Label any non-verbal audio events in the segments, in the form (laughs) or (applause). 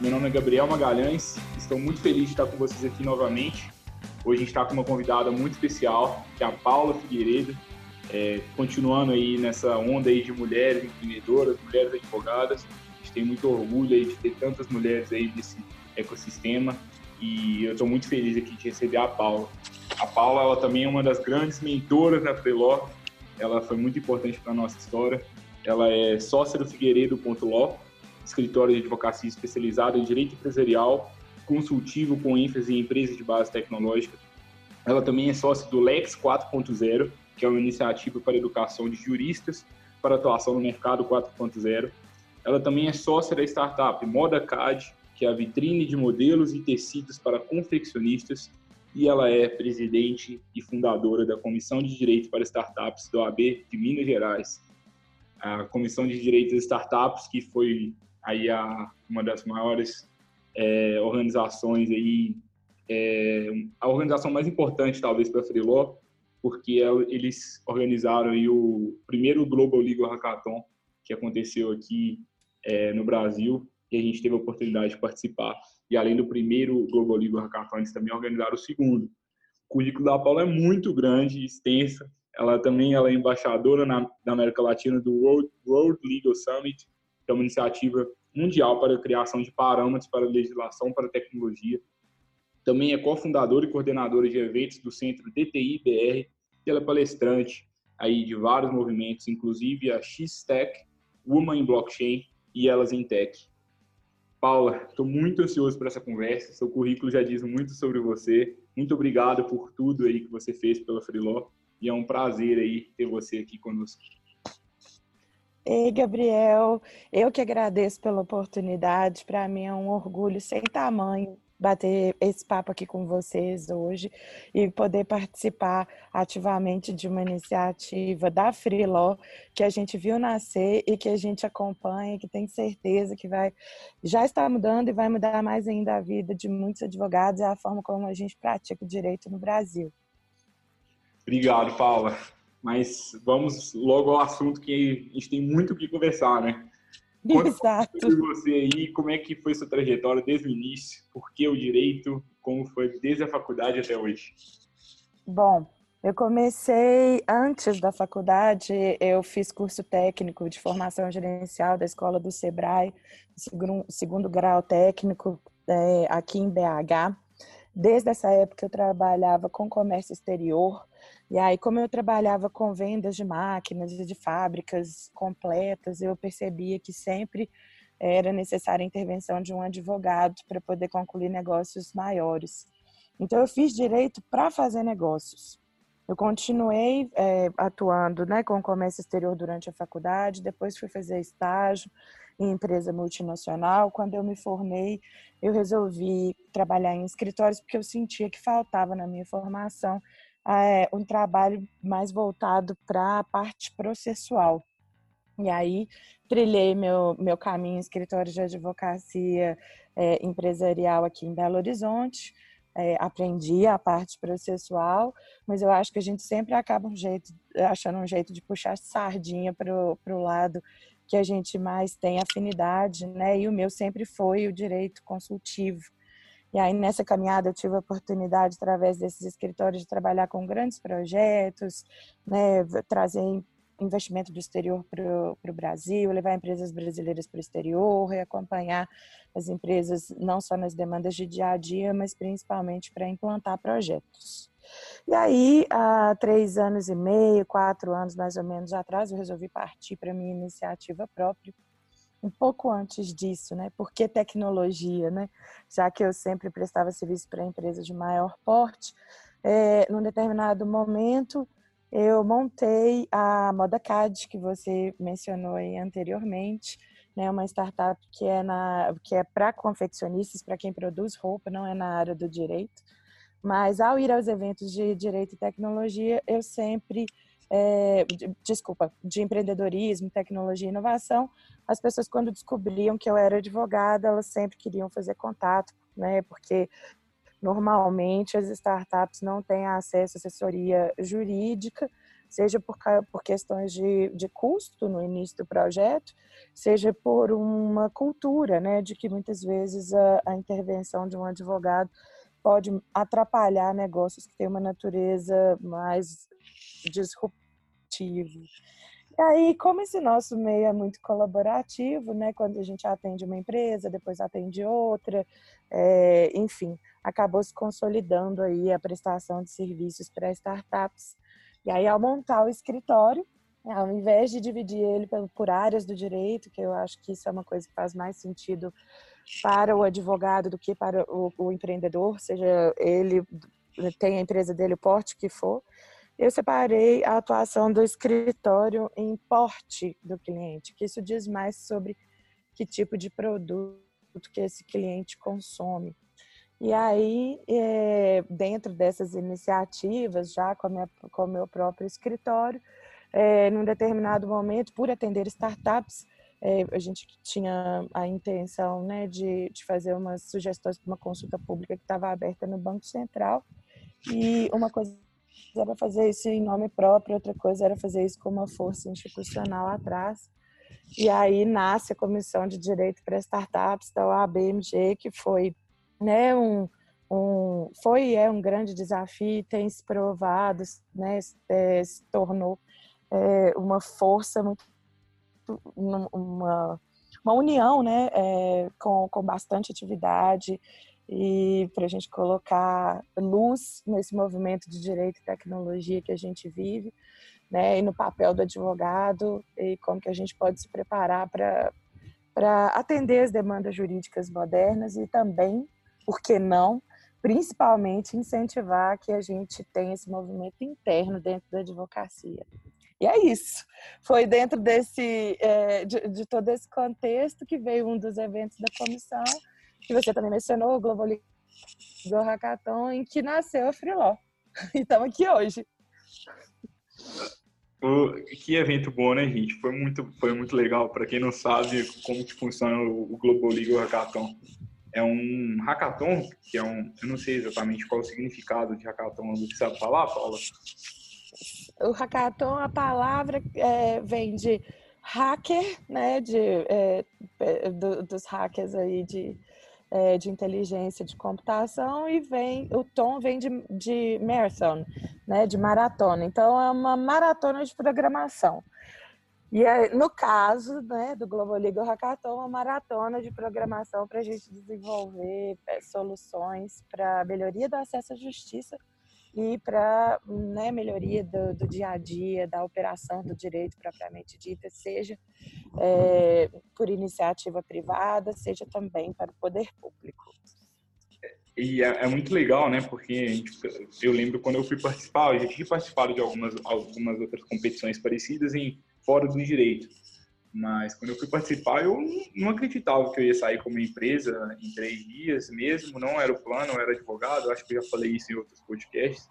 Meu nome é Gabriel Magalhães, estou muito feliz de estar com vocês aqui novamente. Hoje a gente está com uma convidada muito especial, que é a Paula Figueiredo, é, continuando aí nessa onda aí de mulheres empreendedoras, mulheres advogadas. A gente tem muito orgulho aí de ter tantas mulheres aí nesse ecossistema e eu estou muito feliz aqui de receber a Paula. A Paula ela também é uma das grandes mentoras da Preló, ela foi muito importante para a nossa história. Ela é sócia do Figueiredo.law, escritório de advocacia especializado em direito empresarial, consultivo com ênfase em empresas de base tecnológica. Ela também é sócia do Lex 4.0, que é uma iniciativa para educação de juristas para atuação no mercado 4.0. Ela também é sócia da startup ModaCAD, que é a vitrine de modelos e tecidos para confeccionistas, e ela é presidente e fundadora da Comissão de Direito para Startups do AB de Minas Gerais. A Comissão de Direitos de Startups, que foi aí a, uma das maiores é, organizações aí, é, a organização mais importante talvez para Freeló, porque eles organizaram aí o primeiro Global Legal Hackathon que aconteceu aqui é, no Brasil e a gente teve a oportunidade de participar. E além do primeiro Global Legal Hackathon, eles também organizaram o segundo. O currículo da Paula é muito grande, extensa. Ela também ela é embaixadora na, na América Latina do World, World Legal Summit, é uma iniciativa mundial para a criação de parâmetros para legislação para tecnologia. Também é cofundadora e coordenadora de eventos do Centro DTI-BR e ela é palestrante aí de vários movimentos, inclusive a X-Tech, Woman in Blockchain e Elas em Tech. Paula, estou muito ansioso para essa conversa. Seu currículo já diz muito sobre você. Muito obrigado por tudo aí que você fez pela Freeló e é um prazer aí ter você aqui conosco. Ei, Gabriel, eu que agradeço pela oportunidade. Para mim é um orgulho sem tamanho bater esse papo aqui com vocês hoje e poder participar ativamente de uma iniciativa da Freeló que a gente viu nascer e que a gente acompanha, que tem certeza que vai já está mudando e vai mudar mais ainda a vida de muitos advogados e a forma como a gente pratica o direito no Brasil. Obrigado, Paula. Mas vamos logo ao assunto que a gente tem muito o que conversar, né? Conta Exato. Sobre você aí, como é que foi sua trajetória desde o início? Por que o direito? Como foi desde a faculdade até hoje? Bom, eu comecei antes da faculdade, eu fiz curso técnico de formação gerencial da escola do Sebrae, segundo, segundo grau técnico é, aqui em BH. Desde essa época eu trabalhava com comércio exterior, e aí, como eu trabalhava com vendas de máquinas e de fábricas completas, eu percebia que sempre era necessária a intervenção de um advogado para poder concluir negócios maiores. Então, eu fiz direito para fazer negócios. Eu continuei é, atuando né, com o comércio exterior durante a faculdade, depois fui fazer estágio em empresa multinacional. Quando eu me formei, eu resolvi trabalhar em escritórios porque eu sentia que faltava na minha formação é, um trabalho mais voltado para a parte processual. E aí trilhei meu, meu caminho em escritório de advocacia é, empresarial aqui em Belo Horizonte. É, aprendi a parte processual, mas eu acho que a gente sempre acaba um jeito, achando um jeito de puxar sardinha para o lado que a gente mais tem afinidade, né? E o meu sempre foi o direito consultivo. E aí, nessa caminhada, eu tive a oportunidade, através desses escritórios, de trabalhar com grandes projetos, né, trazer investimento do exterior para o Brasil, levar empresas brasileiras para o exterior e acompanhar as empresas não só nas demandas de dia a dia, mas principalmente para implantar projetos. E aí, há três anos e meio, quatro anos mais ou menos atrás, eu resolvi partir para minha iniciativa própria, um pouco antes disso, né? Por que tecnologia, né? Já que eu sempre prestava serviço para empresas de maior porte, é, num determinado momento eu montei a ModaCAD, que você mencionou aí anteriormente, né, uma startup que é na que é para confeccionistas, para quem produz roupa, não é na área do direito. Mas ao ir aos eventos de direito e tecnologia, eu sempre é, de, desculpa, de empreendedorismo, tecnologia e inovação, as pessoas quando descobriam que eu era advogada, elas sempre queriam fazer contato, né? Porque normalmente as startups não têm acesso à assessoria jurídica, seja por, por questões de, de custo no início do projeto, seja por uma cultura, né, de que muitas vezes a, a intervenção de um advogado pode atrapalhar negócios que têm uma natureza mais disruptiva colaborativo. E aí, como esse nosso meio é muito colaborativo, né? Quando a gente atende uma empresa, depois atende outra, é, enfim, acabou se consolidando aí a prestação de serviços para startups. E aí, ao montar o escritório, ao invés de dividir ele por áreas do direito, que eu acho que isso é uma coisa que faz mais sentido para o advogado do que para o, o empreendedor, seja ele tem a empresa dele, o porte que for, eu separei a atuação do escritório em porte do cliente, que isso diz mais sobre que tipo de produto que esse cliente consome. E aí, é, dentro dessas iniciativas, já com, minha, com o meu próprio escritório, é, num determinado momento, por atender startups, é, a gente tinha a intenção né, de, de fazer umas sugestões para uma consulta pública que estava aberta no Banco Central. E uma coisa era fazer isso em nome próprio, outra coisa era fazer isso com uma força institucional atrás. E aí nasce a Comissão de Direito para Startups da ABMG, que foi né, um, um, foi é um grande desafio, tem se provado, né, é, se tornou é, uma força muito uma, uma união né, é, com, com bastante atividade e para a gente colocar luz nesse movimento de direito e tecnologia que a gente vive, né, e no papel do advogado e como que a gente pode se preparar para para atender as demandas jurídicas modernas e também, por que não, principalmente incentivar que a gente tenha esse movimento interno dentro da advocacia. E é isso. Foi dentro desse, é, de, de todo esse contexto que veio um dos eventos da comissão que você também mencionou, o Global League Hackathon, em que nasceu a Freeló. (laughs) E estamos aqui hoje. O, que evento bom, né, gente? Foi muito, foi muito legal. Para quem não sabe como que funciona o, o Global League Hackathon. É um hackathon, que é um... Eu não sei exatamente qual é o significado de hackathon. Você sabe falar, Paula? O hackathon, a palavra é, vem de hacker, né, de, é, do, dos hackers aí de é, de inteligência de computação e vem o tom vem de, de marathon, né, de maratona. Então é uma maratona de programação. E é, no caso né, do Global Legal Hackathon, uma maratona de programação para a gente desenvolver é, soluções para melhoria do acesso à justiça e para né, melhoria do, do, dia a dia, da operação do direito propriamente dita, seja é, por iniciativa privada, seja também para o poder público. E é, é muito legal, né? Porque eu lembro quando eu fui participar, eu já tinha participado de algumas, algumas outras competições parecidas em fora do direito. Mas quando eu fui participar, eu não acreditava que eu ia sair como empresa em três dias mesmo. Não era o plano, eu era advogado. Acho que eu já falei isso em outros podcasts.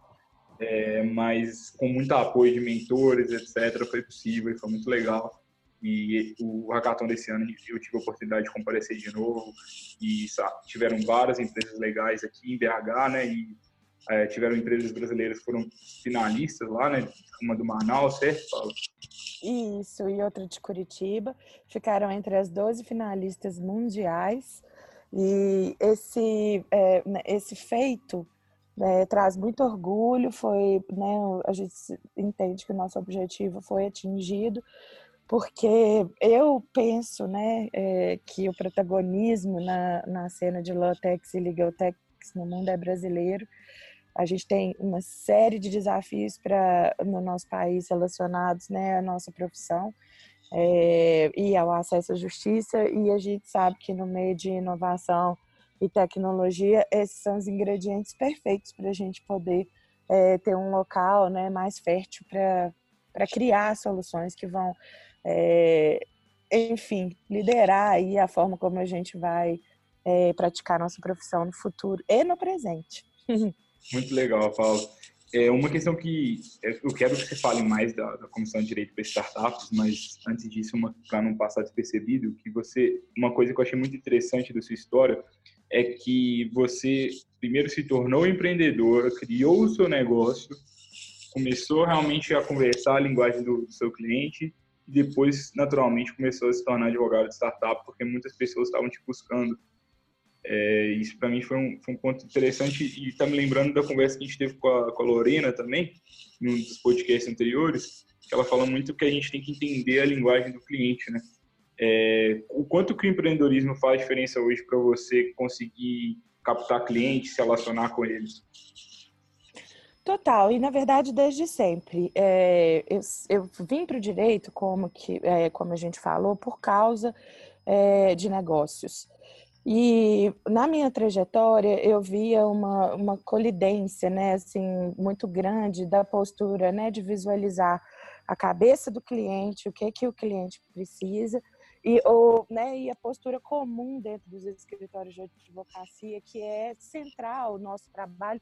É, mas com muito apoio de mentores, etc., foi possível e foi muito legal. E o hackathon desse ano eu tive a oportunidade de comparecer de novo e sabe, tiveram várias empresas legais aqui em BH, né? E é, tiveram empresas brasileiras que foram finalistas lá, né? Uma do Manaus, certo, Paulo? Isso, e outra de Curitiba. Ficaram entre as 12 finalistas mundiais. E esse, é, né, esse feito né, traz muito orgulho. Foi, né, a gente entende que o nosso objetivo foi atingido, porque eu penso né, é, que o protagonismo na, na cena de Lotex e Legaltex no mundo é brasileiro. A gente tem uma série de desafios para no nosso país relacionados né, à nossa profissão é, e ao acesso à justiça, e a gente sabe que no meio de inovação e tecnologia, esses são os ingredientes perfeitos para a gente poder é, ter um local né, mais fértil para criar soluções que vão é, enfim, liderar aí a forma como a gente vai praticar nossa profissão no futuro e no presente. (laughs) Muito legal, Paulo. É uma questão que eu quero que você fale mais da, da Comissão de Direito para Startups, mas antes disso, para não passar despercebido, que você, uma coisa que eu achei muito interessante da sua história é que você primeiro se tornou empreendedora, criou o seu negócio, começou realmente a conversar a linguagem do, do seu cliente e depois, naturalmente, começou a se tornar advogado de startup, porque muitas pessoas estavam te buscando é, isso para mim foi um, foi um, ponto interessante e está me lembrando da conversa que a gente teve com a, com a Lorena também, num dos podcasts anteriores, que ela fala muito que a gente tem que entender a linguagem do cliente, né? É, o quanto que o empreendedorismo faz diferença hoje para você conseguir captar clientes, se relacionar com eles? Total, e na verdade desde sempre. É, eu, eu, vim para o direito, como, que, é, como a gente falou, por causa é, de negócios. E na minha trajetória eu via uma, uma colidência, né, assim, muito grande da postura, né, de visualizar a cabeça do cliente, o que que o cliente precisa e, ou, né, e a postura comum dentro dos escritórios de advocacia, que é central o nosso trabalho,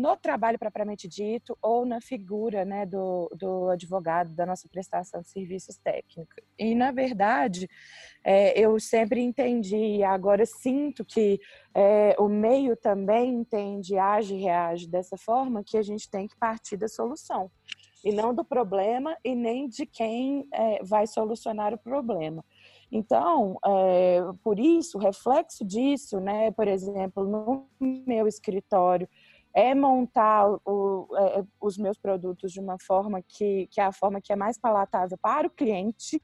no trabalho propriamente dito ou na figura né, do, do advogado, da nossa prestação de serviços técnicos. E, na verdade, é, eu sempre entendi, e agora sinto que é, o meio também entende, age e reage dessa forma, que a gente tem que partir da solução. E não do problema e nem de quem é, vai solucionar o problema. Então, é, por isso, reflexo disso, né, por exemplo, no meu escritório, é montar o, é, os meus produtos de uma forma que, que é a forma que é mais palatável para o cliente,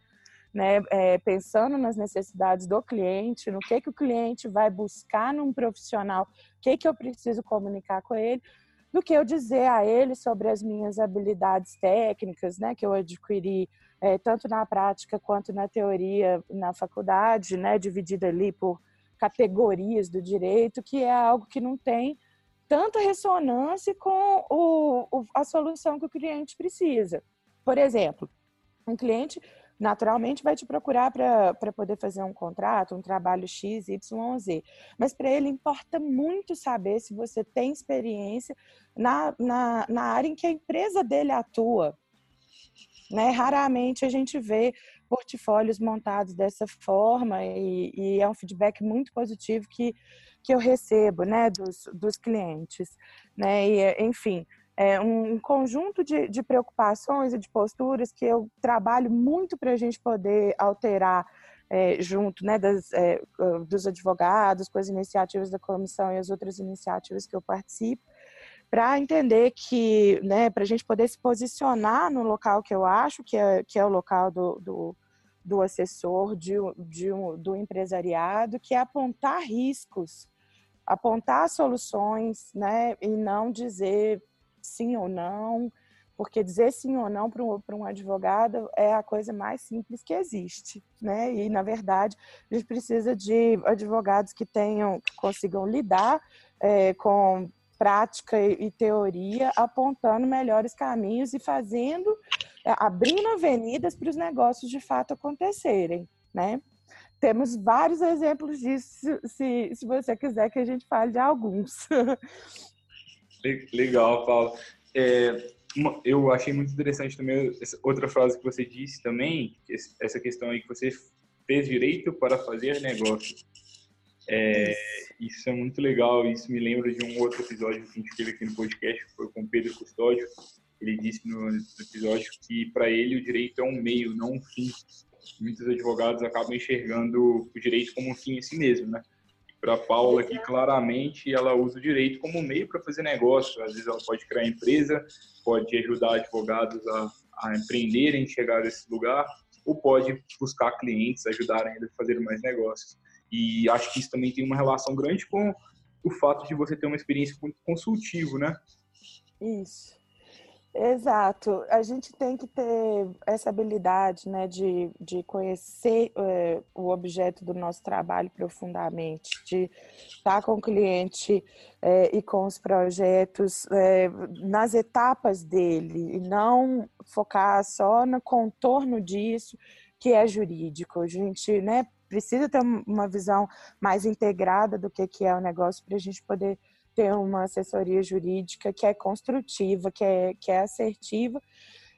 né, é, pensando nas necessidades do cliente, no que, que o cliente vai buscar num profissional, o que, que eu preciso comunicar com ele, do que eu dizer a ele sobre as minhas habilidades técnicas, né, que eu adquiri é, tanto na prática quanto na teoria na faculdade, né, dividida ali por categorias do direito, que é algo que não tem tanta ressonância com o, o, a solução que o cliente precisa. Por exemplo, um cliente naturalmente vai te procurar para poder fazer um contrato, um trabalho X, Y, Z. Mas para ele importa muito saber se você tem experiência na, na, na área em que a empresa dele atua. Né? Raramente a gente vê portfólios montados dessa forma e, e é um feedback muito positivo que que eu recebo, né, dos, dos clientes, né, e, enfim, é um conjunto de, de preocupações e de posturas que eu trabalho muito para a gente poder alterar é, junto né, das, é, dos advogados, com as iniciativas da comissão e as outras iniciativas que eu participo, para entender que, né, para a gente poder se posicionar no local que eu acho que é, que é o local do, do, do assessor, de, de um, do empresariado, que é apontar riscos apontar soluções, né, e não dizer sim ou não, porque dizer sim ou não para um, um advogado é a coisa mais simples que existe, né? E na verdade a gente precisa de advogados que tenham, que consigam lidar é, com prática e, teoria, apontando melhores caminhos e fazendo, é, abrindo avenidas para os negócios de fato acontecerem, né? Temos vários exemplos disso, se, se você quiser que a gente fale de alguns. (laughs) Legal, Paulo. É, eu achei muito interessante também outra frase que você disse também, essa questão aí que você fez direito para fazer negócio. É, isso é muito legal, isso me lembra de um outro episódio que a gente teve aqui no podcast, que foi com o Pedro Custódio. Ele disse no episódio que para ele o direito é um meio, não um fim muitos advogados acabam enxergando o direito como um fim em si mesmo, né? Para Paula aqui, claramente, ela usa o direito como meio para fazer negócio. Às vezes ela pode criar empresa, pode ajudar advogados a, a empreenderem, chegar a esse lugar, ou pode buscar clientes, ajudar ainda a fazer mais negócios. E acho que isso também tem uma relação grande com o fato de você ter uma experiência consultivo, né? Isso. Exato. A gente tem que ter essa habilidade né, de, de conhecer é, o objeto do nosso trabalho profundamente, de estar com o cliente é, e com os projetos é, nas etapas dele, e não focar só no contorno disso que é jurídico. A gente né, precisa ter uma visão mais integrada do que, que é o negócio para a gente poder ter uma assessoria jurídica que é construtiva, que é, que é assertiva.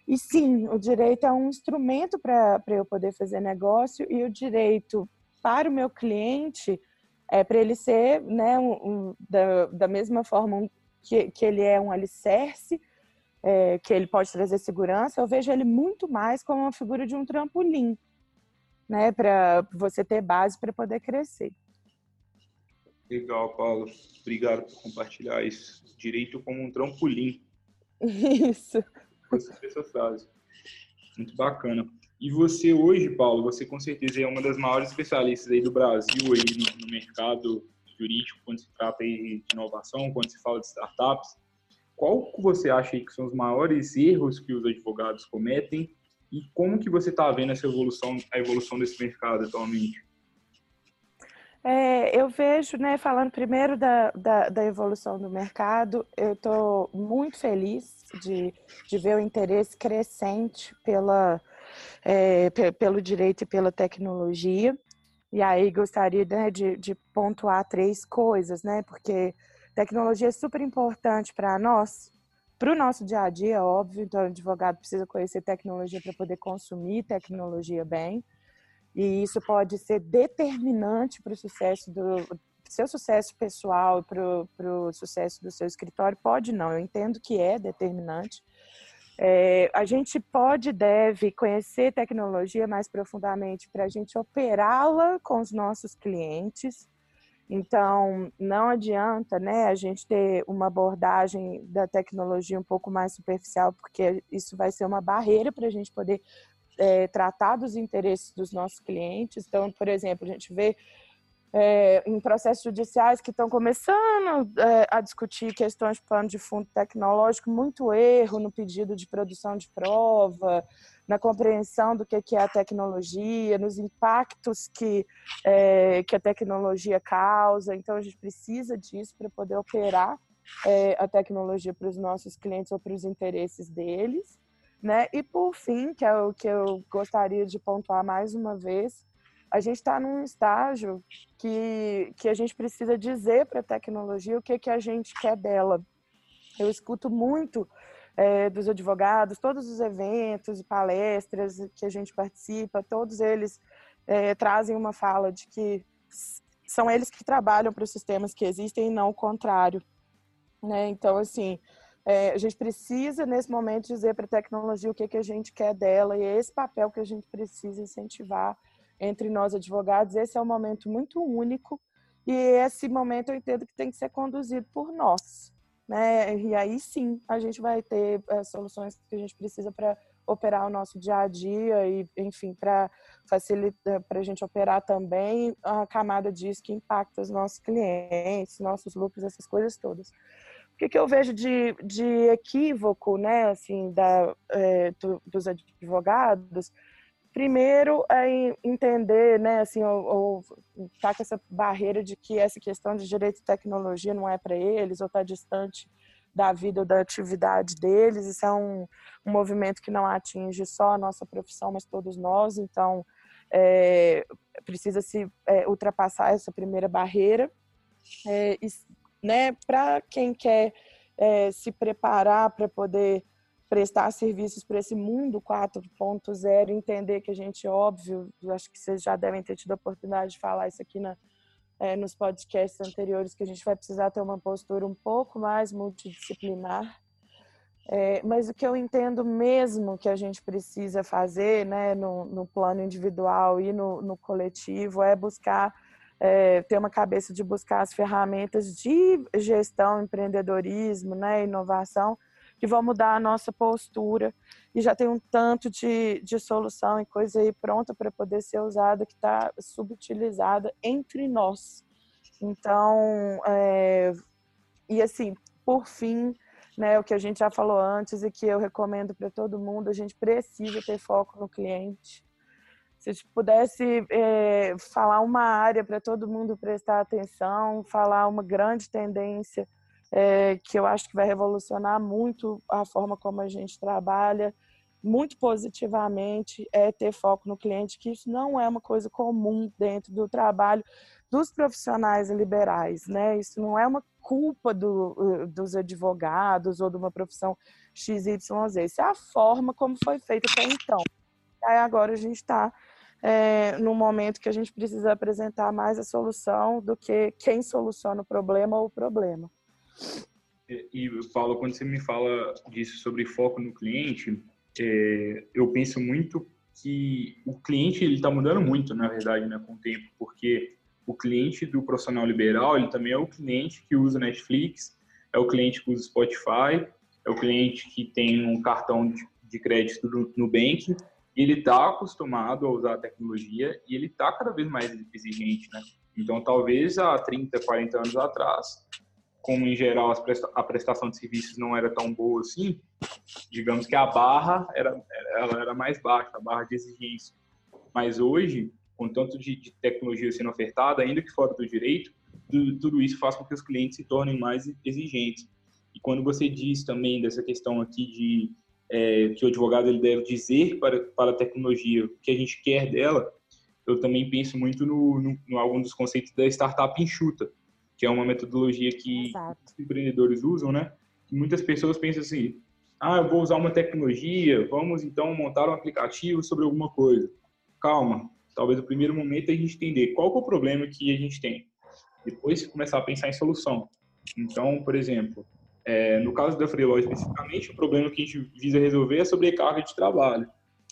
E sim, o direito é um instrumento para eu poder fazer negócio e o direito para o meu cliente é para ele ser, né, um, um, da, da mesma forma que, que ele é um alicerce, é, que ele pode trazer segurança, eu vejo ele muito mais como uma figura de um trampolim, né, para você ter base para poder crescer. Legal, Paulo. Obrigado por compartilhar isso. Direito como um trampolim. Isso. Dessa frase. Muito bacana. E você hoje, Paulo, você com certeza é uma das maiores especialistas aí do Brasil aí no, no mercado jurídico quando se trata aí de inovação, quando se fala de startups. Qual que você acha aí que são os maiores erros que os advogados cometem e como que você está vendo essa evolução, a evolução desse mercado atualmente? É, eu vejo, né, falando primeiro da, da, da evolução do mercado, eu estou muito feliz de, de ver o interesse crescente pela, é, pelo direito e pela tecnologia. E aí gostaria né, de, de pontuar três coisas, né? Porque tecnologia é super importante para nós, para o nosso dia a dia, óbvio. Então, o advogado precisa conhecer tecnologia para poder consumir tecnologia bem. E isso pode ser determinante para o sucesso do seu sucesso pessoal, para o sucesso do seu escritório. Pode não, eu entendo que é determinante. É, a gente pode, deve conhecer tecnologia mais profundamente para a gente operá-la com os nossos clientes. Então, não adianta né, a gente ter uma abordagem da tecnologia um pouco mais superficial, porque isso vai ser uma barreira para a gente poder é, tratar dos interesses dos nossos clientes. Então, por exemplo, a gente vê é, em processos judiciais que estão começando é, a discutir questões de plano de fundo tecnológico, muito erro no pedido de produção de prova, na compreensão do que é a tecnologia, nos impactos que, é, que a tecnologia causa. Então, a gente precisa disso para poder operar é, a tecnologia para os nossos clientes ou para os interesses deles. Né? E, por fim, que é o que eu gostaria de pontuar mais uma vez, a gente está num estágio que, que a gente precisa dizer para a tecnologia o que, que a gente quer dela. Eu escuto muito é, dos advogados, todos os eventos e palestras que a gente participa, todos eles é, trazem uma fala de que são eles que trabalham para os sistemas que existem e não o contrário. Né? Então, assim, é, a gente precisa, nesse momento, dizer para a tecnologia o que, que a gente quer dela e é esse papel que a gente precisa incentivar entre nós advogados. Esse é um momento muito único e esse momento eu entendo que tem que ser conduzido por nós. Né? E aí sim a gente vai ter é, soluções que a gente precisa para operar o nosso dia a dia e, enfim, para facilitar, para a gente operar também a camada disso que impacta os nossos clientes, nossos lucros, essas coisas todas. O que, que eu vejo de, de equívoco, né, assim, da, é, do, dos advogados Primeiro é entender, né, assim, ou, ou tá com essa barreira de que essa questão de direito e tecnologia não é para eles, ou está distante da vida ou da atividade deles. Isso é um, um movimento que não atinge só a nossa profissão, mas todos nós. Então, é, precisa se é, ultrapassar essa primeira barreira. É, e, né, para quem quer é, se preparar para poder prestar serviços para esse mundo 4.0, entender que a gente, óbvio, acho que vocês já devem ter tido a oportunidade de falar isso aqui na, é, nos podcasts anteriores, que a gente vai precisar ter uma postura um pouco mais multidisciplinar. É, mas o que eu entendo mesmo que a gente precisa fazer né, no, no plano individual e no, no coletivo é buscar é, ter uma cabeça de buscar as ferramentas de gestão, empreendedorismo, né, inovação, que vão mudar a nossa postura. E já tem um tanto de, de solução e coisa aí pronta para poder ser usada que está subutilizada entre nós. Então, é, e assim, por fim, né, o que a gente já falou antes e que eu recomendo para todo mundo, a gente precisa ter foco no cliente. Se a gente pudesse é, falar uma área para todo mundo prestar atenção, falar uma grande tendência é, que eu acho que vai revolucionar muito a forma como a gente trabalha, muito positivamente é ter foco no cliente, que isso não é uma coisa comum dentro do trabalho dos profissionais liberais, né? Isso não é uma culpa do, dos advogados ou de uma profissão XYZ. Isso é a forma como foi feito até então. Aí agora a gente está é, num momento que a gente precisa apresentar mais a solução do que quem soluciona o problema ou o problema. E, Paulo, quando você me fala disso sobre foco no cliente, é, eu penso muito que o cliente ele está mudando muito, na verdade, né, com o tempo, porque o cliente do profissional liberal ele também é o cliente que usa Netflix, é o cliente que usa Spotify, é o cliente que tem um cartão de, de crédito do Nubank ele está acostumado a usar a tecnologia e ele está cada vez mais exigente, né? Então, talvez há 30, 40 anos atrás, como em geral a prestação de serviços não era tão boa assim, digamos que a barra era, ela era mais baixa, a barra de exigência. Mas hoje, com tanto de, de tecnologia sendo ofertada, ainda que fora do direito, tudo, tudo isso faz com que os clientes se tornem mais exigentes. E quando você diz também dessa questão aqui de é, que o advogado ele deve dizer para, para a tecnologia o que a gente quer dela, eu também penso muito no, no, no algum dos conceitos da startup enxuta, que é uma metodologia que os empreendedores usam, né? E muitas pessoas pensam assim, ah, eu vou usar uma tecnologia, vamos então montar um aplicativo sobre alguma coisa. Calma, talvez o primeiro momento é a gente entender qual é o problema que a gente tem. Depois começar a pensar em solução. Então, por exemplo, é, no caso da Freeló especificamente, o problema que a gente visa resolver é sobrecarga de trabalho.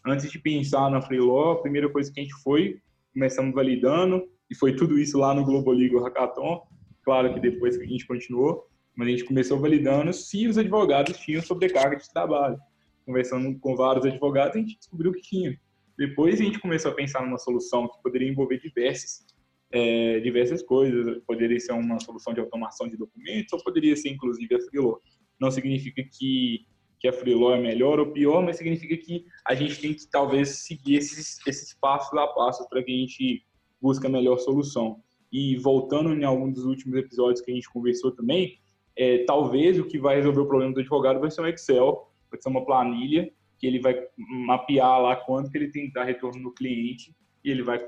Antes de pensar na Freeló, a primeira coisa que a gente foi, começamos validando, e foi tudo isso lá no Globo Legal Hackathon. Claro que depois a gente continuou, mas a gente começou validando se os advogados tinham sobrecarga de trabalho. Conversando com vários advogados, a gente descobriu que tinha. Depois a gente começou a pensar numa solução que poderia envolver diversas é, diversas coisas. Poderia ser uma solução de automação de documentos ou poderia ser, inclusive, a Freeló. Não significa que, que a Freeló é melhor ou pior, mas significa que a gente tem que, talvez, seguir esses, esses passos a passos para que a gente busque a melhor solução. E voltando em algum dos últimos episódios que a gente conversou também, é, talvez o que vai resolver o problema do advogado vai ser um Excel, vai ser uma planilha que ele vai mapear lá quanto que ele tem que dar retorno no cliente e ele vai,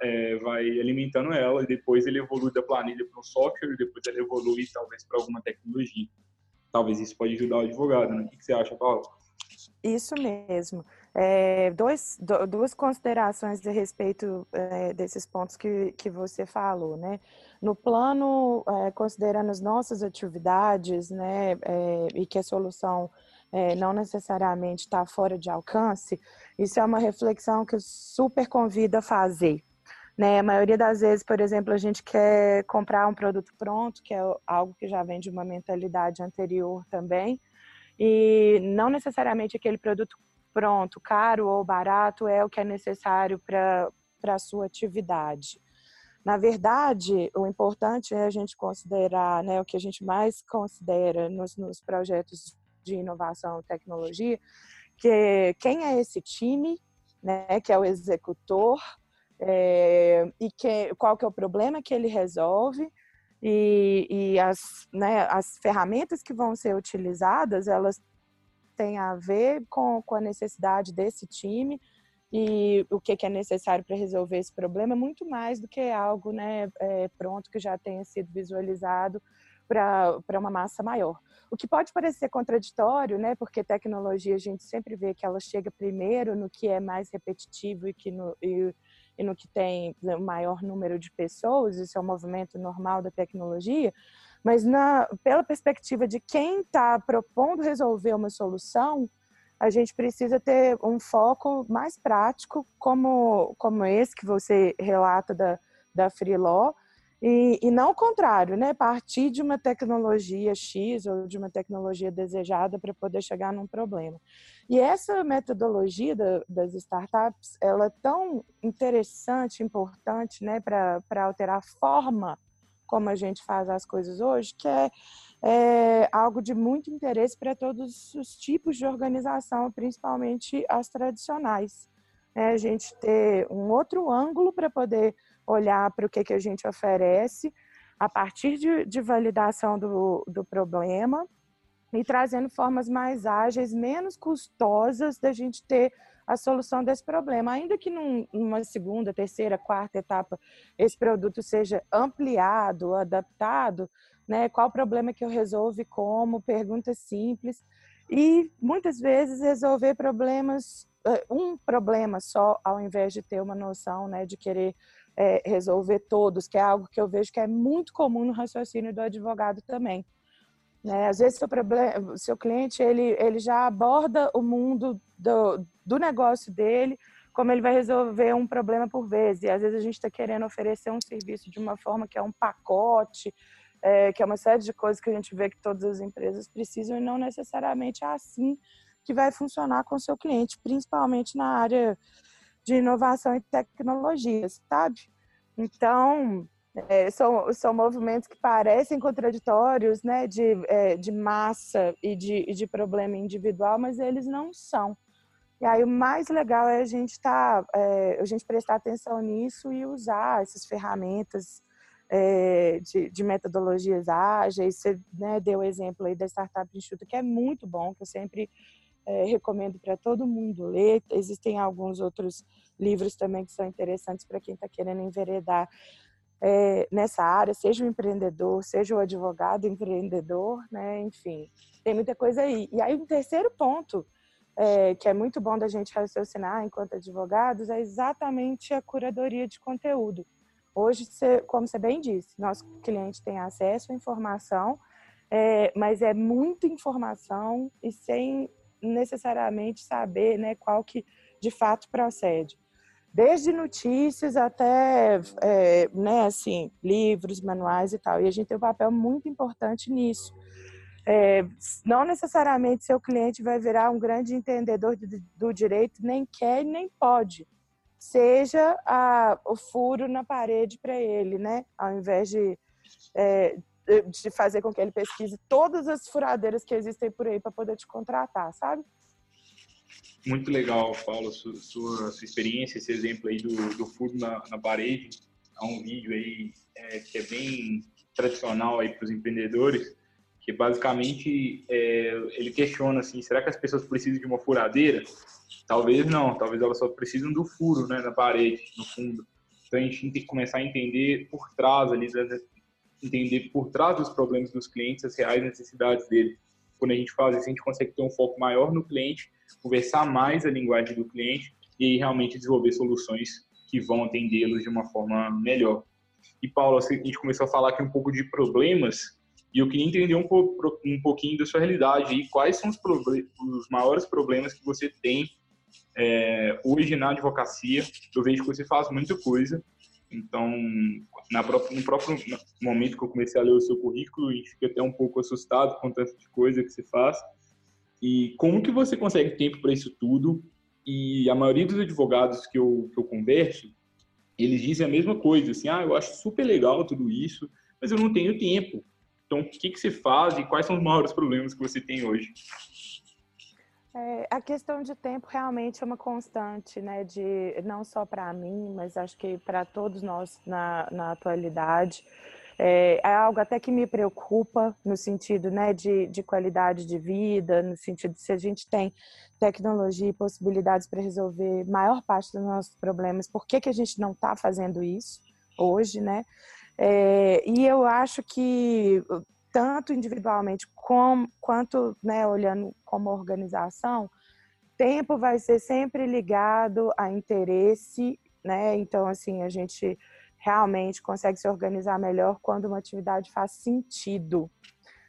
é, vai alimentando ela e depois ele evolui da planilha para um software e depois ele evolui talvez para alguma tecnologia. Talvez isso pode ajudar o advogado, né? O que você acha, Paulo? Isso mesmo. É, dois, do, duas considerações a respeito é, desses pontos que, que você falou, né? No plano, é, considerando as nossas atividades, né, é, e que a solução é, não necessariamente está fora de alcance, isso é uma reflexão que eu super convido a fazer. Né? A maioria das vezes, por exemplo, a gente quer comprar um produto pronto, que é algo que já vem de uma mentalidade anterior também, e não necessariamente aquele produto pronto, caro ou barato, é o que é necessário para a sua atividade. Na verdade, o importante é a gente considerar, né, o que a gente mais considera nos, nos projetos de inovação e tecnologia, que quem é esse time, né, que é o executor, é, e que, qual que é o problema que ele resolve, e, e as, né, as ferramentas que vão ser utilizadas, elas têm a ver com, com a necessidade desse time e o que, que é necessário para resolver esse problema, muito mais do que algo né, é, pronto que já tenha sido visualizado para uma massa maior. O que pode parecer contraditório, né? Porque tecnologia a gente sempre vê que ela chega primeiro no que é mais repetitivo e que no, e, e no que tem o maior número de pessoas, isso é um movimento normal da tecnologia, mas na, pela perspectiva de quem está propondo resolver uma solução, a gente precisa ter um foco mais prático, como, como esse que você relata da, da Freeló, e, e, não o contrário, né? Partir de uma tecnologia X ou de uma tecnologia desejada para poder chegar num problema. E essa metodologia da, das startups, ela é tão interessante, importante, né? Para alterar a forma como a gente faz as coisas hoje, que é, é algo de muito interesse para todos os tipos de organização, principalmente as tradicionais. É a gente ter um outro ângulo para poder olhar para o que, que a gente oferece a partir de, de validação do, do problema e trazendo formas mais ágeis, menos custosas da gente ter a solução desse problema. Ainda que num, numa segunda, terceira, quarta etapa esse produto seja ampliado, adaptado, né? Qual o problema que eu resolvo como? Perguntas simples. E muitas vezes resolver problemas, eh, um problema só, ao invés de ter uma noção né, de querer é, resolver todos, que é algo que eu vejo que é muito comum no raciocínio do advogado também. Né? Às vezes, seu, problema, seu cliente ele, ele já aborda o mundo do, do negócio dele, como ele vai resolver um problema por vez. E às vezes a gente está querendo oferecer um serviço de uma forma que é um pacote, é, que é uma série de coisas que a gente vê que todas as empresas precisam e não necessariamente é assim que vai funcionar com o seu cliente, principalmente na área de inovação e tecnologia, sabe? Então, é, são, são movimentos que parecem contraditórios, né, de, é, de massa e de, de problema individual, mas eles não são. E aí o mais legal é a gente tá, é, a gente prestar atenção nisso e usar essas ferramentas é, de, de, metodologias ágeis. Você né, deu o exemplo aí da Startup Instituto, que é muito bom, que eu sempre é, recomendo para todo mundo ler. Existem alguns outros livros também que são interessantes para quem está querendo enveredar é, nessa área, seja o empreendedor, seja o advogado empreendedor, né? Enfim, tem muita coisa aí. E aí, um terceiro ponto é, que é muito bom da gente raciocinar enquanto advogados é exatamente a curadoria de conteúdo. Hoje, como você bem disse, nosso cliente tem acesso à informação, é, mas é muita informação e sem necessariamente saber né, qual que de fato procede. Desde notícias até é, né, assim, livros, manuais e tal. E a gente tem um papel muito importante nisso. É, não necessariamente seu cliente vai virar um grande entendedor do, do direito, nem quer nem pode. Seja a, o furo na parede para ele, né? Ao invés de, é, de fazer com que ele pesquise todas as furadeiras que existem por aí para poder te contratar, sabe? Muito legal, Paulo, sua, sua, sua experiência, esse exemplo aí do, do furo na, na parede. Há um vídeo aí é, que é bem tradicional aí para os empreendedores, que basicamente é, ele questiona assim, será que as pessoas precisam de uma furadeira? Talvez não, talvez elas só precisam do furo, né, na parede, no fundo. Então a gente tem que começar a entender por trás ali, entender por trás dos problemas dos clientes as reais necessidades dele. Quando a gente faz isso, a gente consegue ter um foco maior no cliente, conversar mais a linguagem do cliente e realmente desenvolver soluções que vão atendê-los de uma forma melhor. E Paulo, a gente começou a falar aqui um pouco de problemas e eu queria entender um, pouco, um pouquinho da sua realidade e quais são os, os maiores problemas que você tem é, hoje na advocacia. Eu vejo que você faz muita coisa, então, na própria, no próprio momento que eu comecei a ler o seu currículo, gente fica até um pouco assustado com tanta coisa que você faz. E como que você consegue tempo para isso tudo? E a maioria dos advogados que eu, que eu converso, eles dizem a mesma coisa, assim, ah, eu acho super legal tudo isso, mas eu não tenho tempo. Então, o que, que você faz e quais são os maiores problemas que você tem hoje? É, a questão de tempo realmente é uma constante, né? De não só para mim, mas acho que para todos nós na, na atualidade. É, é, algo até que me preocupa no sentido né, de, de qualidade de vida, no sentido de se a gente tem tecnologia e possibilidades para resolver maior parte dos nossos problemas, por que, que a gente não está fazendo isso hoje, né? É, e eu acho que tanto individualmente como, quanto né, olhando como organização, tempo vai ser sempre ligado a interesse, né? Então, assim, a gente realmente consegue se organizar melhor quando uma atividade faz sentido.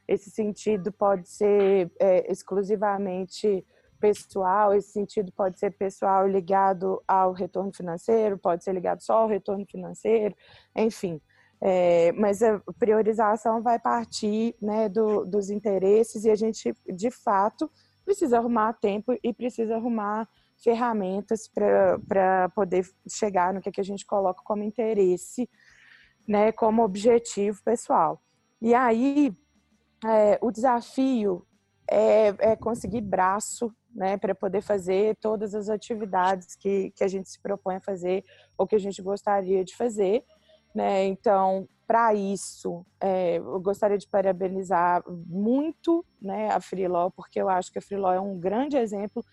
Esse sentido pode ser é, exclusivamente pessoal, esse sentido pode ser pessoal ligado ao retorno financeiro, pode ser ligado só ao retorno financeiro, enfim. É, mas a priorização vai partir né, do, dos interesses e a gente, de fato, precisa arrumar tempo e precisa arrumar ferramentas para poder chegar no que, que a gente coloca como interesse, né, como objetivo pessoal. E aí, é, o desafio é, é, conseguir braço né, para poder fazer todas as atividades que, que a gente se propõe a fazer ou que a gente gostaria de fazer né? Então, para isso, é, eu gostaria de parabenizar muito né, a Freelaw, porque eu acho que a Freelaw é um grande exemplo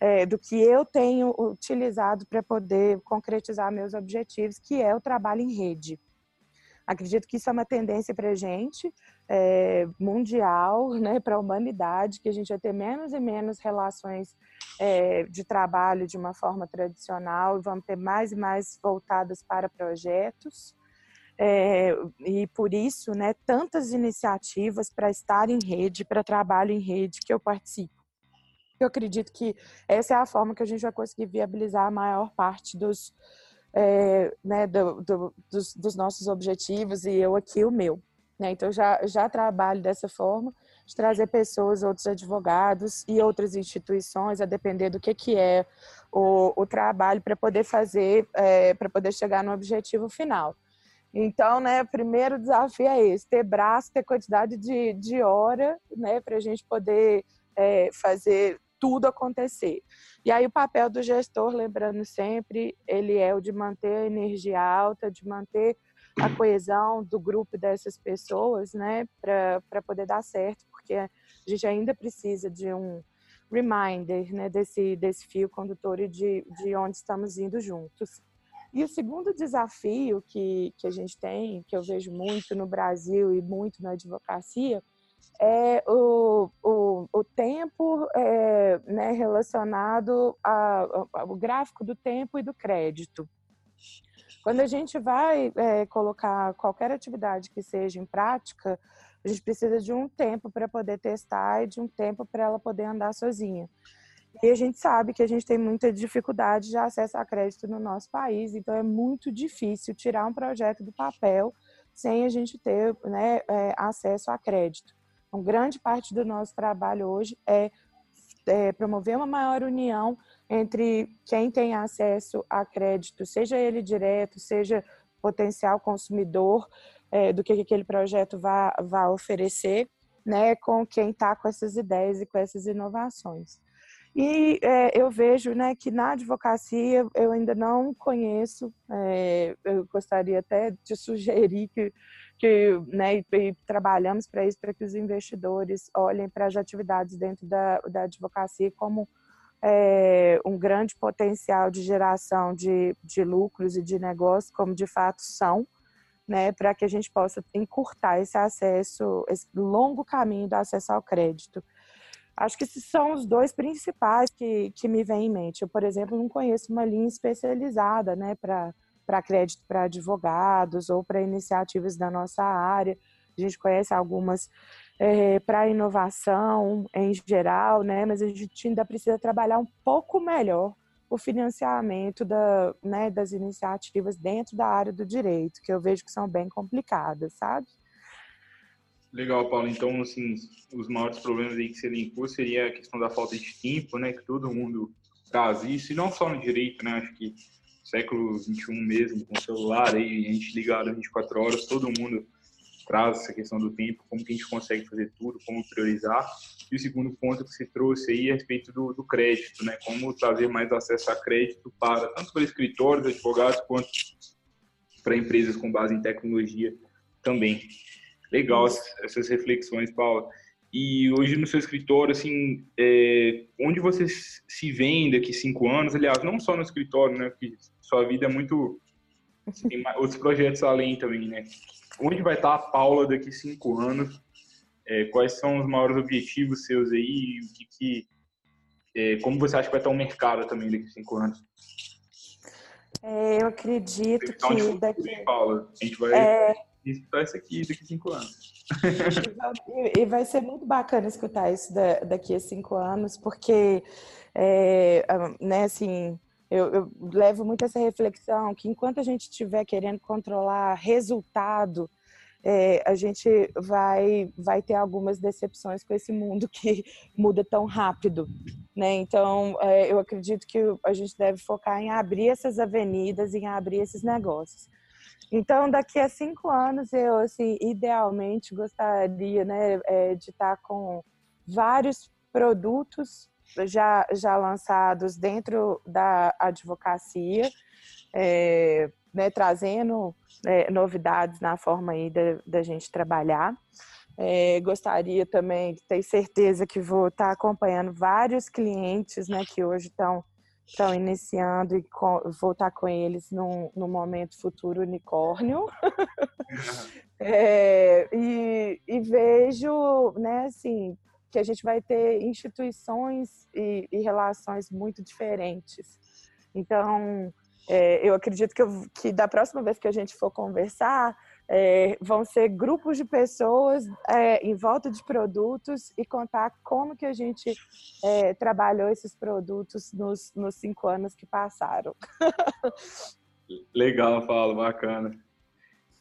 é, do que eu tenho utilizado para poder concretizar meus objetivos, que é o trabalho em rede. Acredito que isso é uma tendência para a gente, é, mundial, né, para a humanidade, que a gente vai ter menos e menos relações é, de trabalho de uma forma tradicional e vamos ter mais e mais voltadas para projetos. É, e por isso, né, tantas iniciativas para estar em rede, para trabalho em rede que eu participo. Eu acredito que essa é a forma que a gente vai conseguir viabilizar a maior parte dos, é, né, do, do, dos, dos, nossos objetivos e eu aqui o meu. Né? Então, já, já trabalho dessa forma, de trazer pessoas, outros advogados e outras instituições, a depender do que, que é o, o trabalho, para poder fazer, é, para poder chegar no objetivo final. Então, né, o primeiro desafio é esse, ter braço, ter quantidade de, de hora, né, para a gente poder é, fazer tudo acontecer. E aí o papel do gestor, lembrando sempre, ele é o de manter a energia alta, de manter a coesão do grupo dessas pessoas, né, para poder dar certo, porque a gente ainda precisa de um reminder, né, desse, desse fio condutor e de, de onde estamos indo juntos. E o segundo desafio que, que a gente tem, que eu vejo muito no Brasil e muito na advocacia, é o, o, o tempo é, né, relacionado ao gráfico do tempo e do crédito. Quando a gente vai é, colocar qualquer atividade que seja em prática, a gente precisa de um tempo para poder testar e de um tempo para ela poder andar sozinha. E a gente sabe que a gente tem muita dificuldade de acesso a crédito no nosso país, então é muito difícil tirar um projeto do papel sem a gente ter né, é, acesso a crédito. Então, grande parte do nosso trabalho hoje é, é promover uma maior união entre quem tem acesso a crédito, seja ele direto, seja potencial consumidor é, do que aquele projeto vai, oferecer, né, com quem está com essas ideias e com essas inovações. E é, eu vejo né, que na advocacia eu ainda não conheço, é, eu gostaria até de (laughs) sugerir que que né, e, e trabalhamos para isso, para que os investidores olhem para as atividades dentro da, da advocacia como é, um grande potencial de geração de, de lucros e de negócios, como de fato são, né, para que a gente possa encurtar esse acesso, esse longo caminho do acesso ao crédito. Acho que esses são os dois principais que, que me vêm em mente. Eu, por exemplo, não conheço uma linha especializada né, para crédito para advogados ou para iniciativas da nossa área. A gente conhece algumas é, para inovação em geral, né? Mas a gente ainda precisa trabalhar um pouco melhor o financiamento da, né, das iniciativas dentro da área do direito, que eu vejo que são bem complicadas, sabe? Legal, Paulo. Então, assim, os maiores problemas aí que você linkou seria a questão da falta de tempo, né? Que todo mundo traz isso, e não só no direito, né? Acho que século 21 mesmo, com o celular aí, a gente ligado 24 horas, todo mundo traz essa questão do tempo, como que a gente consegue fazer tudo, como priorizar. E o segundo ponto que você trouxe aí é a respeito do, do crédito, né? Como trazer mais acesso a crédito para tanto para escritórios, advogados, quanto para empresas com base em tecnologia também. Legal essas reflexões, Paula. E hoje no seu escritório, assim, é, onde você se vê daqui cinco anos? Aliás, não só no escritório, né? Porque sua vida é muito. Tem outros projetos além também, né? Onde vai estar a Paula daqui cinco anos? É, quais são os maiores objetivos seus aí? O que, que é, como você acha que vai estar o mercado também daqui cinco anos? É, eu acredito que daqui. Paula, a gente vai é... escutar isso aqui daqui cinco anos. e vai ser muito bacana escutar isso daqui a cinco anos, porque, é, né, assim, eu, eu, levo muito essa reflexão que enquanto a gente estiver querendo controlar resultado, é, a gente vai, vai ter algumas decepções com esse mundo que (laughs) muda tão rápido. Né? Então, é, eu acredito que a gente deve focar em abrir essas avenidas, em abrir esses negócios. Então, daqui a cinco anos, eu, assim, idealmente gostaria né, é, de estar com vários produtos já, já lançados dentro da advocacia, é, né, trazendo é, novidades na forma aí da, da gente trabalhar. É, gostaria também, ter certeza que vou estar acompanhando vários clientes né, que hoje estão estão iniciando e estar com eles no, no momento futuro unicórnio. (laughs) é, e, e, vejo, né, assim, que a gente vai ter instituições e, e relações muito diferentes. Então, é, eu acredito que, eu, que da próxima vez que a gente for conversar, é, vão ser grupos de pessoas é, em volta de produtos e contar como que a gente é, trabalhou esses produtos nos, nos cinco anos que passaram. (laughs) Legal, Paulo, bacana.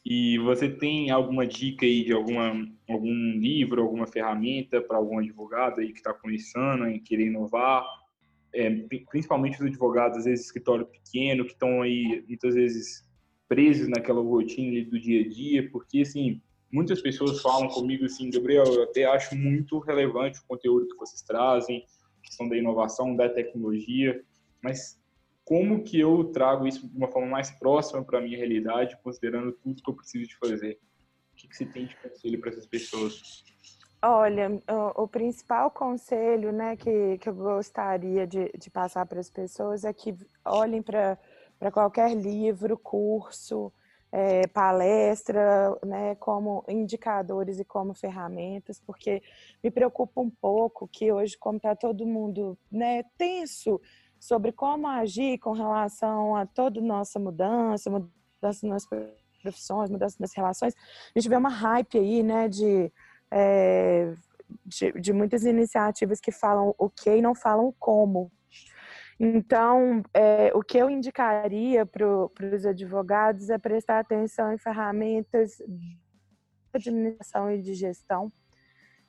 E você tem alguma dica aí de alguma, algum livro, alguma ferramenta para algum advogado aí que está começando em querer inovar? É, principalmente os advogados, às vezes, escritório pequeno, que estão aí muitas vezes presos naquela rotina do dia a dia, porque, assim, muitas pessoas falam comigo assim, Gabriel, eu até acho muito relevante o conteúdo que vocês trazem, questão da inovação, da tecnologia, mas como que eu trago isso de uma forma mais próxima para a minha realidade, considerando tudo que eu preciso de fazer? O que, que você tem de conselho para essas pessoas? Olha, o, o, principal conselho né, que, que eu gostaria de, de passar para as pessoas é que olhem para para qualquer livro, curso, é, palestra, né, como indicadores e como ferramentas, porque me preocupa um pouco que hoje, como está todo mundo né, tenso sobre como agir com relação a toda nossa mudança, mudança nas profissões, mudança nas relações, a gente vê uma hype aí, né, de, é, de, de muitas iniciativas que falam o que e não falam como, então, é, o que eu indicaria para os advogados é prestar atenção em ferramentas de administração e de gestão.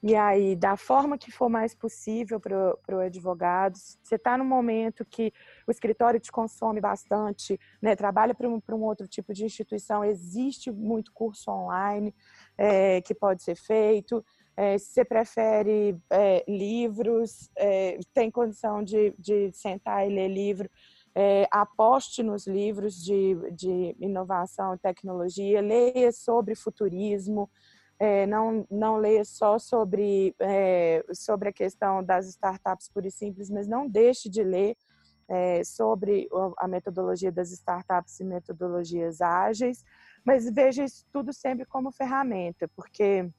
E aí, da forma que for mais possível para o advogado, você está no momento que o escritório te consome bastante, né, trabalha para um, um outro tipo de instituição, existe muito curso online é, que pode ser feito. É, se você prefere é, livros, é, tem condição de, de sentar e ler livro, é, aposte nos livros de, de inovação e tecnologia, leia sobre futurismo, é, não, não leia só sobre, é, sobre a questão das startups pura e simples, mas não deixe de ler sobre a metodologia das startups e metodologias ágeis, mas veja isso tudo sempre como ferramenta, porque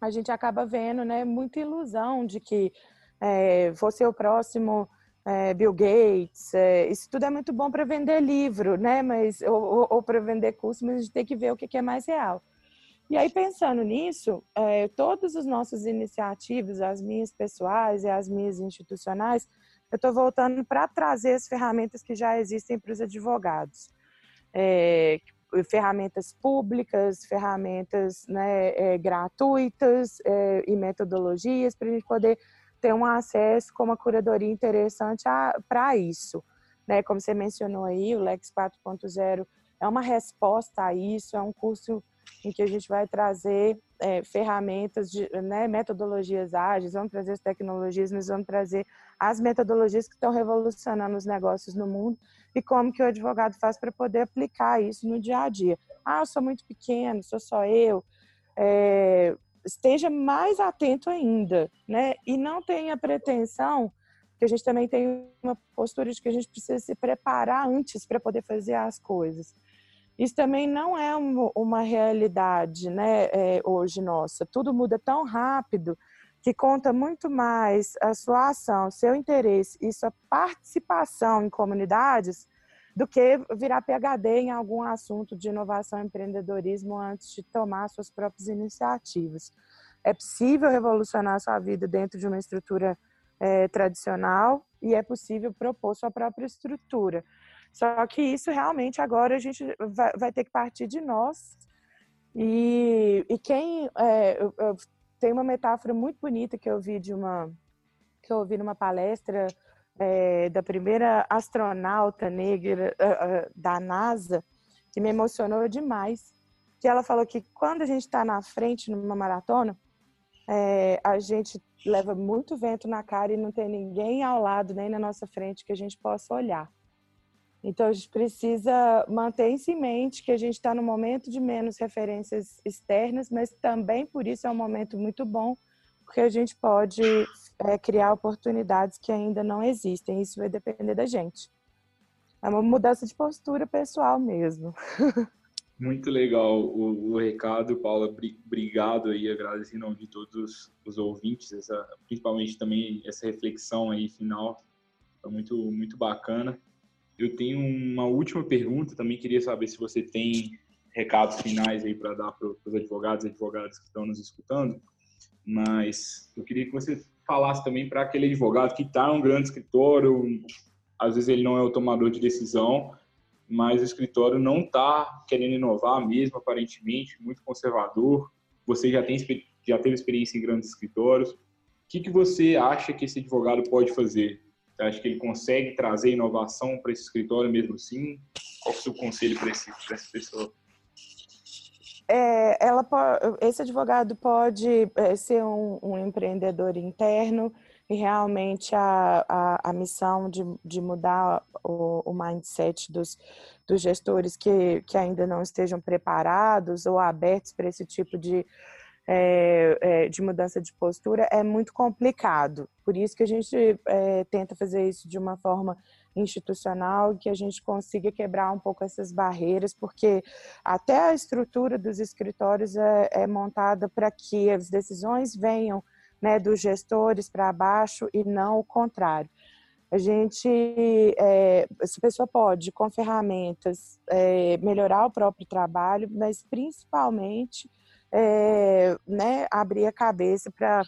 a gente acaba vendo né, muita ilusão de que é, vou ser o próximo é, Bill Gates. É, isso tudo é muito bom para vender livro, né? Mas, ou, ou para vender curso, mas a gente tem que ver o que, que é mais real. E aí, pensando nisso, é, todas as nossas iniciativas, as minhas pessoais e as minhas institucionais, eu estou voltando para trazer as ferramentas que já existem para os advogados. É, ferramentas públicas, ferramentas né, é, gratuitas é, e metodologias para a gente poder ter um acesso com uma curadoria interessante para isso. Né? Como você mencionou aí, o Lex 4.0 é uma resposta a isso, é um curso em que a gente vai trazer é, ferramentas, de, né, metodologias ágeis, vamos trazer as tecnologias, mas vamos trazer as metodologias que estão revolucionando os negócios no mundo e como que o advogado faz para poder aplicar isso no dia a dia. Ah, eu sou muito pequeno, sou só eu. É, esteja mais atento ainda, né? E não tenha pretensão, que a gente também tem uma postura de que a gente precisa se preparar antes para poder fazer as coisas. Isso também não é uma realidade, né, é, hoje nossa. Tudo muda tão rápido que conta muito mais a sua ação, seu interesse e sua participação em comunidades do que virar PhD em algum assunto de inovação e empreendedorismo antes de tomar suas próprias iniciativas. É possível revolucionar sua vida dentro de uma estrutura é, tradicional e é possível propor sua própria estrutura. Só que isso realmente agora a gente vai, vai ter que partir de nós. E, e quem. É, eu, eu, tem uma metáfora muito bonita que eu vi de uma. que eu ouvi numa palestra é, da primeira astronauta negra uh, uh, da NASA, que me emocionou demais. Que ela falou que quando a gente está na frente numa maratona, é, a gente leva muito vento na cara e não tem ninguém ao lado nem na nossa frente que a gente possa olhar. Então, a gente precisa manter isso em mente que a gente está no momento de menos referências externas, mas também por isso é um momento muito bom, porque a gente pode é, criar oportunidades que ainda não existem. Isso vai depender da gente. É uma mudança de postura pessoal mesmo. (laughs) Muito legal o, o recado, Paula. Obrigado aí, agradecendo de todos os, os ouvintes, essa, principalmente também essa reflexão aí final. Foi muito, muito bacana. Eu tenho uma última pergunta, também queria saber se você tem recados finais aí para dar para os advogados e advogadas que estão nos escutando, mas eu queria que você falasse também para aquele advogado que está um grande escritório, às vezes ele não é o tomador de decisão, mas o escritório não está querendo inovar mesmo, aparentemente, muito conservador. Você já tem já teve experiência em grandes escritórios. O que, que você acha que esse advogado pode fazer? Você acha que ele consegue trazer inovação para esse escritório mesmo assim? Qual é o seu conselho para essa pessoa? É, ela esse advogado pode é, ser um, um, empreendedor interno e realmente a, a, a missão de, de mudar o, o mindset dos, dos gestores que, que ainda não estejam preparados ou abertos para esse tipo de, é, é, de mudança de postura é muito complicado. Por isso que a gente é, tenta fazer isso de uma forma institucional, que a gente consiga quebrar um pouco essas barreiras, porque até a estrutura dos escritórios é, é montada para que as decisões venham né, dos gestores para baixo e não o contrário. A gente, é, essa pessoa pode, com ferramentas, é, melhorar o próprio trabalho, mas principalmente é, né, abrir a cabeça para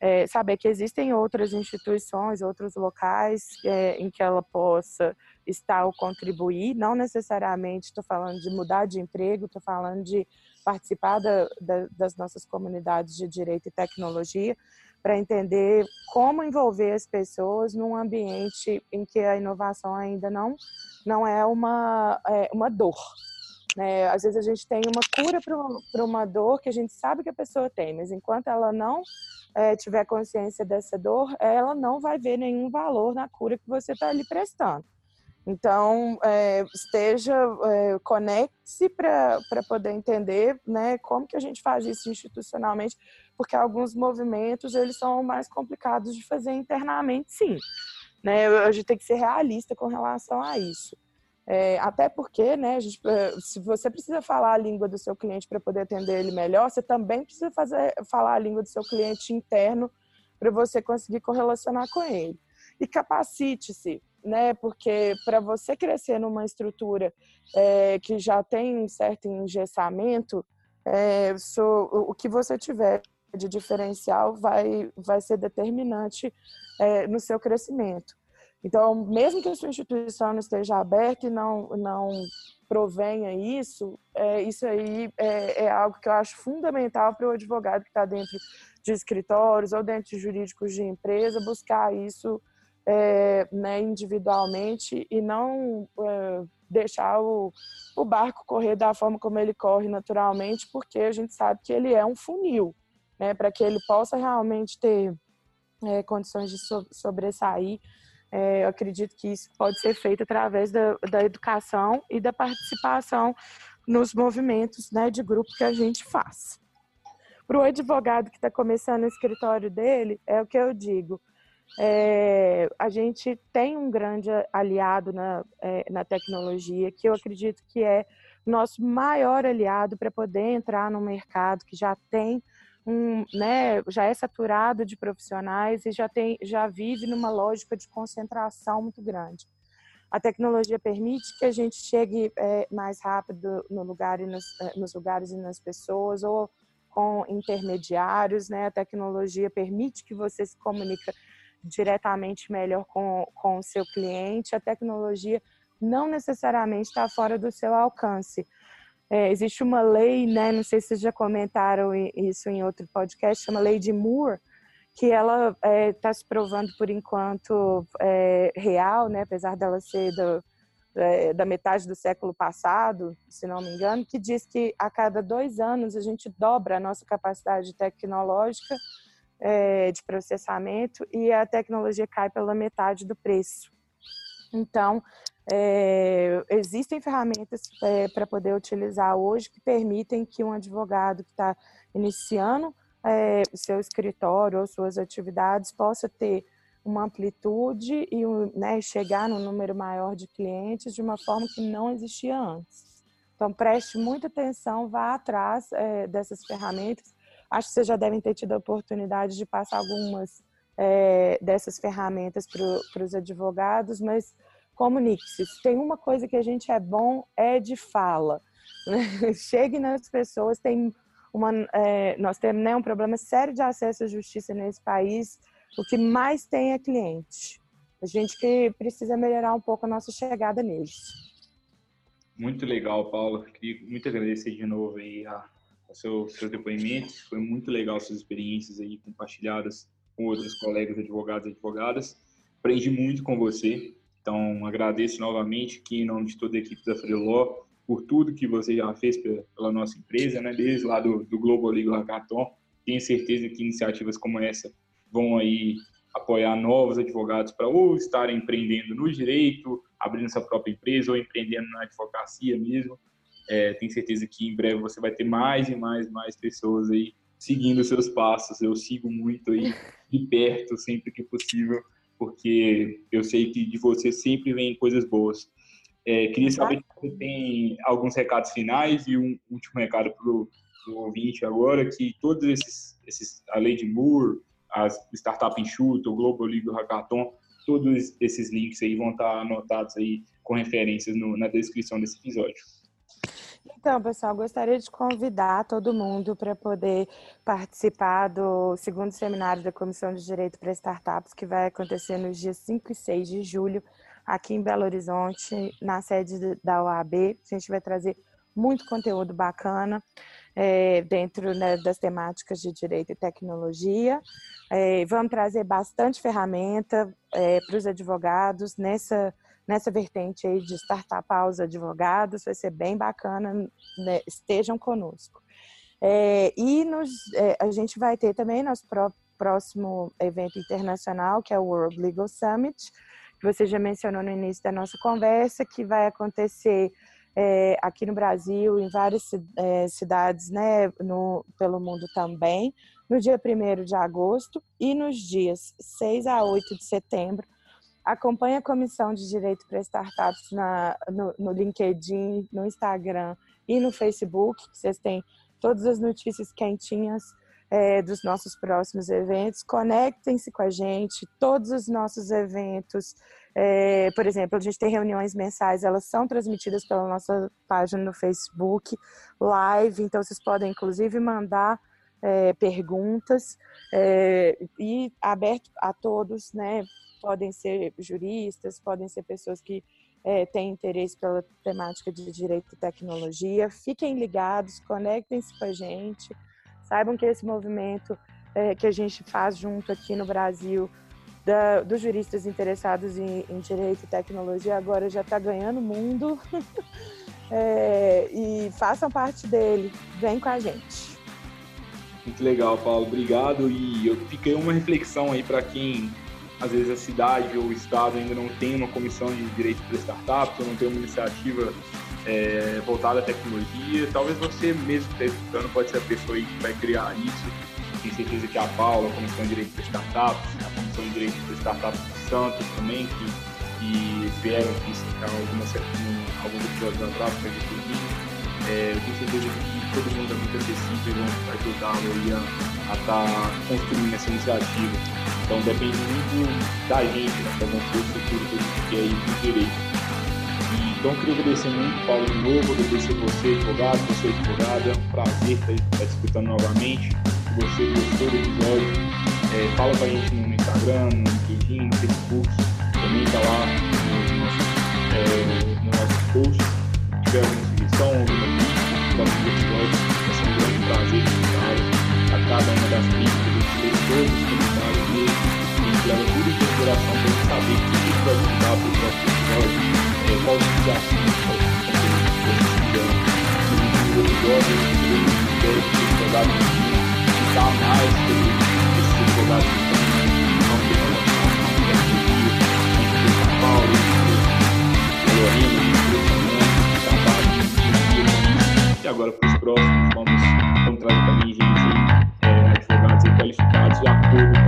é, saber que existem outras instituições, outros locais é, em que ela possa estar ou contribuir. Não necessariamente estou falando de mudar de emprego, estou falando de participar da, da, das nossas comunidades de direito e tecnologia para entender como envolver as pessoas num ambiente em que a inovação ainda não, não é uma, é, uma dor, né? Às vezes a gente tem uma cura para uma dor que a gente sabe que a pessoa tem, mas enquanto ela não é, tiver consciência dessa dor, ela não vai ver nenhum valor na cura que você está ali prestando. Então, é, esteja, é, conecte-se para poder entender né, como que a gente faz isso institucionalmente, porque alguns movimentos eles são mais complicados de fazer internamente, sim. Né? A gente tem que ser realista com relação a isso. É, até porque, né, gente, é, se você precisa falar a língua do seu cliente para poder atender ele melhor, você também precisa fazer, falar a língua do seu cliente interno para você conseguir correlacionar com ele. E capacite-se, né, porque para você crescer numa estrutura é, que já tem um certo engessamento, é, so, o que você tiver de diferencial vai, vai ser determinante é, no seu crescimento. Então, mesmo que a sua instituição não esteja aberta e não, não provenha isso, é, isso aí é, é, algo que eu acho fundamental para o advogado que está dentro de escritórios ou dentro de jurídicos de empresa buscar isso é, né, individualmente e não é, deixar o, o barco correr da forma como ele corre naturalmente, porque a gente sabe que ele é um funil, né, para que ele possa realmente ter é, condições de so, sobressair é, eu acredito que isso pode ser feito através da, da educação e da participação nos movimentos né, de grupo que a gente faz. Para o advogado que está começando o escritório dele, é o que eu digo. É, a gente tem um grande aliado na, é, na tecnologia, que eu acredito que é nosso maior aliado para poder entrar no mercado que já tem um, né, já é saturado de profissionais e já tem, já vive numa lógica de concentração muito grande. A tecnologia permite que a gente chegue é, mais rápido no lugar e nos, é, nos lugares e nas pessoas ou com intermediários, né? A tecnologia permite que você se comunique diretamente melhor com, com o seu cliente. A tecnologia não necessariamente está fora do seu alcance. É, existe uma lei, né, não sei se vocês já comentaram isso em outro podcast, chama Lei de Moore, que ela está é, tá se provando por enquanto é, real, né, apesar dela ser do, é, da metade do século passado, se não me engano, que diz que a cada dois anos a gente dobra a nossa capacidade tecnológica é, de processamento e a tecnologia cai pela metade do preço. Então, É, existem ferramentas é, para poder utilizar hoje que permitem que um advogado que está iniciando é, seu escritório ou suas atividades possa ter uma amplitude e né, chegar no número maior de clientes de uma forma que não existia antes. Então, preste muita atenção, vá atrás é, dessas ferramentas. Acho que vocês já devem ter tido a oportunidade de passar algumas é, dessas ferramentas para os advogados, mas comunique-se. Tem uma coisa que a gente é bom, é de fala. Né? (laughs) Chegue nas pessoas, tem uma, é, nós temos né, um problema sério de acesso à justiça nesse país, o que mais tem é cliente. A gente que precisa melhorar um pouco a nossa chegada neles. Muito legal, Paula. Queria muito agradecer de novo aí a, a seu, seus depoimentos. Foi muito legal suas experiências aí compartilhadas com outros colegas advogados e advogadas. Aprendi muito com você. Então, agradeço novamente aqui em nome de toda a equipe da Freeló por tudo que você já fez pela nossa empresa, né? Desde lá do, do Global Legal Hackathon. Tenho certeza que iniciativas como essa vão aí apoiar novos advogados para ou estarem empreendendo no direito, abrindo sua própria empresa ou empreendendo na advocacia mesmo. É, tenho certeza que em breve você vai ter mais e mais mais pessoas aí seguindo seus passos. Eu sigo muito aí de perto sempre que possível, porque eu sei que de você sempre vem coisas boas. É, queria saber se você tem alguns recados finais e um último recado para o ouvinte agora, que todos esses, esses a de Moore, as Startup Enxuta, o Global Legal Hackathon, todos esses links aí vão estar anotados aí com referências no, na descrição desse episódio. Então, pessoal, gostaria de convidar todo mundo para poder participar do segundo seminário da Comissão de Direito para Startups, que vai acontecer nos dias 5 e 6 de julho, aqui em Belo Horizonte, na sede da OAB. A gente vai trazer muito conteúdo bacana é, dentro né, das temáticas de direito e tecnologia. É, vamos trazer bastante ferramenta é, para os advogados nessa, nessa vertente aí de startup aos advogados. Vai ser bem bacana, né, estejam conosco. É, e nos, é, a gente vai ter também nosso próximo evento internacional, que é o World Legal Summit, que você já mencionou no início da nossa conversa, que vai acontecer é, aqui no Brasil, em várias é, cidades né, no, pelo mundo também, no dia 1 de agosto e nos dias 6 a 8 de setembro. Acompanhe a Comissão de Direito para Startups na, no, no LinkedIn, no Instagram e no Facebook. Vocês têm todas as notícias quentinhas é, dos nossos próximos eventos. Conectem-se com a gente, todos os nossos eventos. É, por exemplo, a gente tem reuniões mensais, elas são transmitidas pela nossa página no Facebook, live, então vocês podem inclusive mandar é, perguntas é, e aberto a todos, né? Podem ser juristas, podem ser pessoas que é, têm interesse pela temática de direito e tecnologia. Fiquem ligados, conectem-se com a gente. Saibam que esse movimento é, que a gente faz junto aqui no Brasil, da, dos juristas interessados em, em, direito e tecnologia, agora já está ganhando mundo. (laughs) é, e façam parte dele. Vem com a gente. Muito legal, Paulo. Obrigado. E eu fiquei uma reflexão aí para quem às vezes a cidade ou o estado ainda não tem uma comissão de direito para startups, ou não tem uma iniciativa é, voltada à tecnologia. Talvez você mesmo que está escutando pode ser a pessoa aí que vai criar isso. Tenho certeza que a Paula, a Comissão de Direito para Startups, a Comissão de Direito para Startups de Santos também, que, que vieram aqui algumas, alguns episódios atrás para é, eu tenho certeza que todo mundo é muito acessível e vão ajudá-lo a estar tá construindo essa iniciativa. Então depende muito da gente, né, fazer um curso futuro que a gente quer ir do direito. Então, queria agradecer muito, Paulo, de novo, agradecer você, advogado, você, advogada. É um prazer estar, estar escutando novamente. Se você gostou do episódio, é, fala pra gente no Instagram, no LinkedIn, no Facebook. Também tá lá no nosso, é, no nosso post. Alguma alguma crítica, próximo episódio, vai ser um grande prazer escutá-lo. A cada uma das críticas, tirei todos os comentários dele. Gente leva tudo em consideração para saber o que vai ajudar para o próximo episódio é, qual os desafios que no episódio eu quero que os jogadores explicar mais sobre esses jogadores que estão tecnologia, São Paulo, agora para os próximos, vamos, vamos trazer também gente, é, advogados qualificados, de acordo